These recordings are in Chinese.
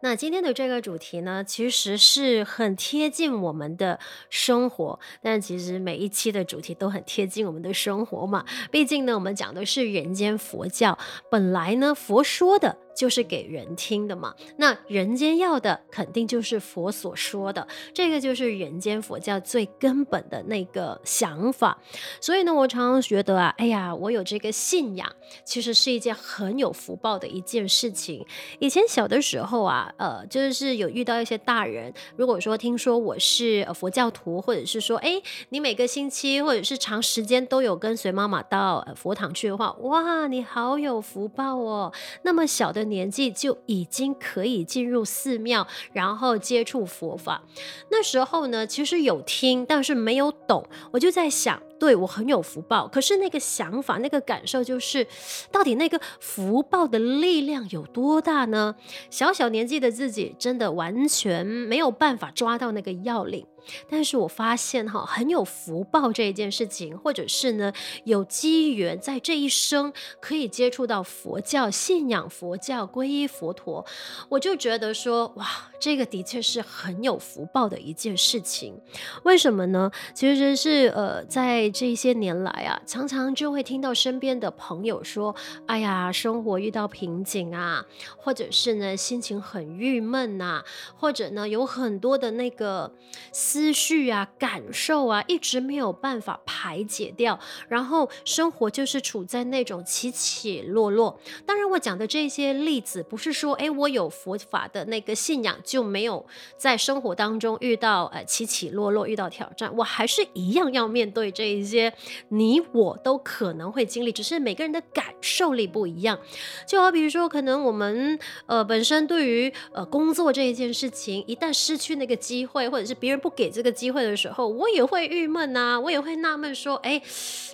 那今天的这个主题呢，其实是很贴近我们的生活，但其实每一期的主题都很贴近我们的生活嘛。毕竟呢，我们讲的是人间佛教，本来呢，佛说的。就是给人听的嘛，那人间要的肯定就是佛所说的，这个就是人间佛教最根本的那个想法。所以呢，我常常觉得啊，哎呀，我有这个信仰，其实是一件很有福报的一件事情。以前小的时候啊，呃，就是有遇到一些大人，如果说听说我是佛教徒，或者是说，哎，你每个星期或者是长时间都有跟随妈妈到佛堂去的话，哇，你好有福报哦。那么小的。年纪就已经可以进入寺庙，然后接触佛法。那时候呢，其实有听，但是没有懂。我就在想，对，我很有福报，可是那个想法、那个感受，就是到底那个福报的力量有多大呢？小小年纪的自己，真的完全没有办法抓到那个要领。但是我发现哈，很有福报这一件事情，或者是呢，有机缘在这一生可以接触到佛教、信仰佛教、皈依佛陀，我就觉得说，哇，这个的确是很有福报的一件事情。为什么呢？其实是呃，在这些年来啊，常常就会听到身边的朋友说，哎呀，生活遇到瓶颈啊，或者是呢，心情很郁闷呐，或者呢，有很多的那个。思绪啊，感受啊，一直没有办法排解掉，然后生活就是处在那种起起落落。当然，我讲的这些例子，不是说，哎，我有佛法的那个信仰就没有在生活当中遇到呃起起落落，遇到挑战，我还是一样要面对这一一些，你我都可能会经历，只是每个人的感受力不一样。就好比如说，可能我们呃本身对于呃工作这一件事情，一旦失去那个机会，或者是别人不给。这个机会的时候，我也会郁闷呐，我也会纳闷说，哎，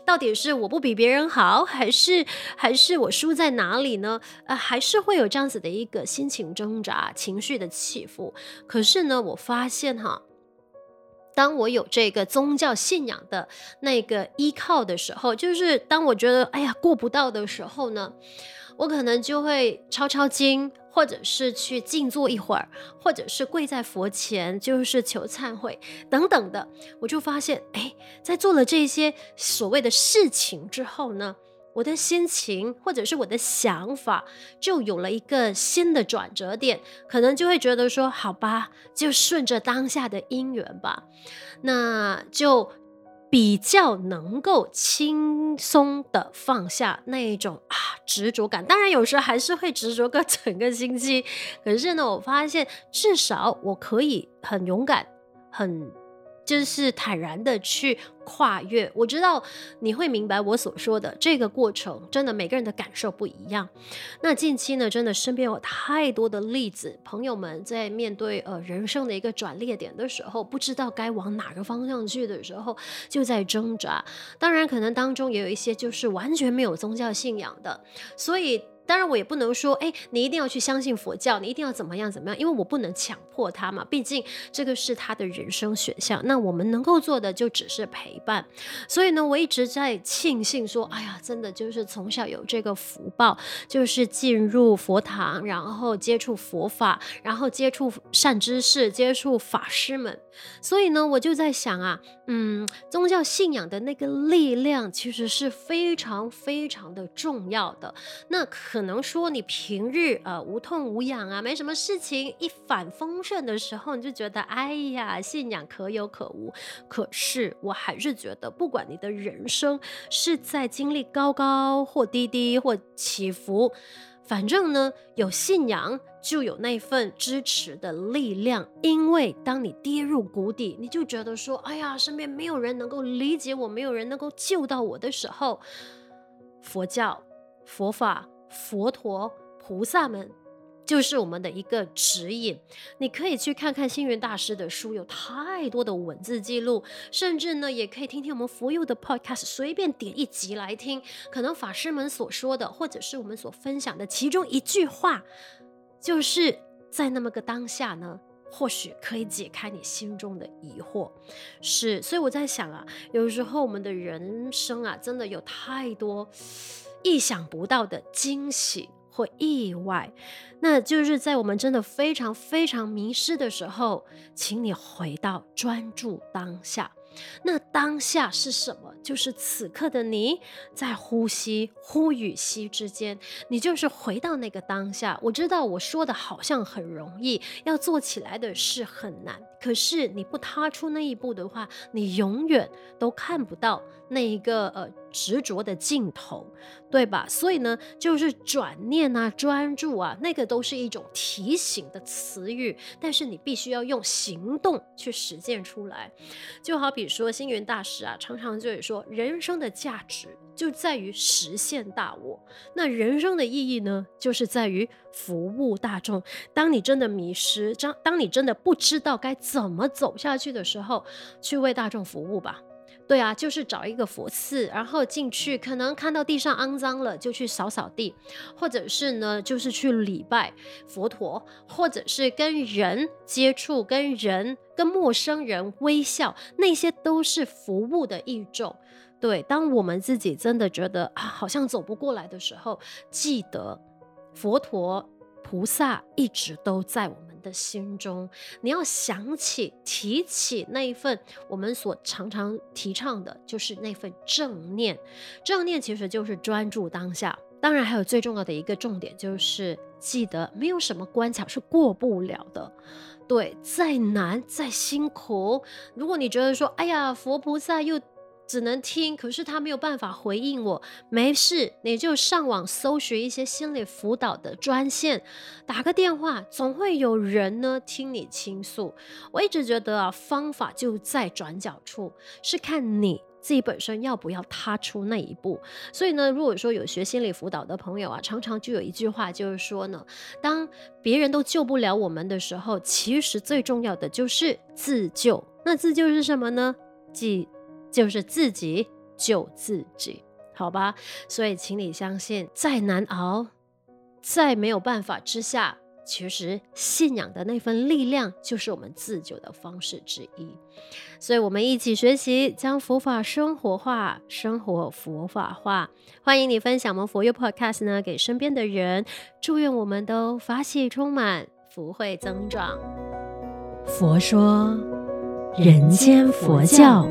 到底是我不比别人好，还是还是我输在哪里呢？呃，还是会有这样子的一个心情挣扎、情绪的起伏。可是呢，我发现哈，当我有这个宗教信仰的那个依靠的时候，就是当我觉得哎呀过不到的时候呢，我可能就会抄抄经。或者是去静坐一会儿，或者是跪在佛前，就是求忏悔等等的，我就发现，哎，在做了这些所谓的事情之后呢，我的心情或者是我的想法就有了一个新的转折点，可能就会觉得说，好吧，就顺着当下的因缘吧，那就。比较能够轻松的放下那一种啊执着感，当然有时候还是会执着个整个星期，可是呢，我发现至少我可以很勇敢，很。就是坦然的去跨越，我知道你会明白我所说的这个过程，真的每个人的感受不一样。那近期呢，真的身边有太多的例子，朋友们在面对呃人生的一个转捩点的时候，不知道该往哪个方向去的时候，就在挣扎。当然，可能当中也有一些就是完全没有宗教信仰的，所以。当然，我也不能说，哎，你一定要去相信佛教，你一定要怎么样怎么样，因为我不能强迫他嘛，毕竟这个是他的人生选项。那我们能够做的就只是陪伴。所以呢，我一直在庆幸说，哎呀，真的就是从小有这个福报，就是进入佛堂，然后接触佛法，然后接触善知识，接触法师们。所以呢，我就在想啊，嗯，宗教信仰的那个力量其实是非常非常的重要的。那可。能说你平日呃无痛无痒啊，没什么事情，一帆风顺的时候，你就觉得哎呀，信仰可有可无。可是我还是觉得，不管你的人生是在经历高高或低低或起伏，反正呢，有信仰就有那份支持的力量。因为当你跌入谷底，你就觉得说，哎呀，身边没有人能够理解我，没有人能够救到我的时候，佛教、佛法。佛陀、菩萨们就是我们的一个指引。你可以去看看星云大师的书，有太多的文字记录，甚至呢，也可以听听我们佛佑的 podcast，随便点一集来听。可能法师们所说的，或者是我们所分享的其中一句话，就是在那么个当下呢，或许可以解开你心中的疑惑。是，所以我在想啊，有时候我们的人生啊，真的有太多意想不到的惊喜。或意外，那就是在我们真的非常非常迷失的时候，请你回到专注当下。那当下是什么？就是此刻的你在呼吸，呼与吸之间，你就是回到那个当下。我知道我说的好像很容易，要做起来的事很难。可是你不踏出那一步的话，你永远都看不到那一个呃执着的尽头，对吧？所以呢，就是转念啊、专注啊，那个都是一种提醒的词语，但是你必须要用行动去实践出来。就好比说星云大师啊，常常就会说，人生的价值就在于实现大我。那人生的意义呢，就是在于服务大众。当你真的迷失，当当你真的不知道该怎么走下去的时候，去为大众服务吧。对啊，就是找一个佛寺，然后进去，可能看到地上肮脏了，就去扫扫地，或者是呢，就是去礼拜佛陀，或者是跟人接触，跟人跟陌生人微笑，那些都是服务的一种。对，当我们自己真的觉得啊，好像走不过来的时候，记得佛陀菩萨一直都在我们的心中，你要想起、提起那一份我们所常常提倡的，就是那份正念。正念其实就是专注当下。当然，还有最重要的一个重点，就是记得没有什么关卡是过不了的。对，再难再辛苦，如果你觉得说，哎呀，佛菩萨又。只能听，可是他没有办法回应我。没事，你就上网搜寻一些心理辅导的专线，打个电话，总会有人呢听你倾诉。我一直觉得啊，方法就在转角处，是看你自己本身要不要踏出那一步。所以呢，如果说有学心理辅导的朋友啊，常常就有一句话，就是说呢，当别人都救不了我们的时候，其实最重要的就是自救。那自救是什么呢？即就是自己救自己，好吧？所以，请你相信，再难熬，在没有办法之下，其实信仰的那份力量，就是我们自救的方式之一。所以，我们一起学习，将佛法生活化，生活佛法化。欢迎你分享我们佛佑 Podcast 呢，给身边的人。祝愿我们都法喜充满，福慧增长。佛说，人间佛教。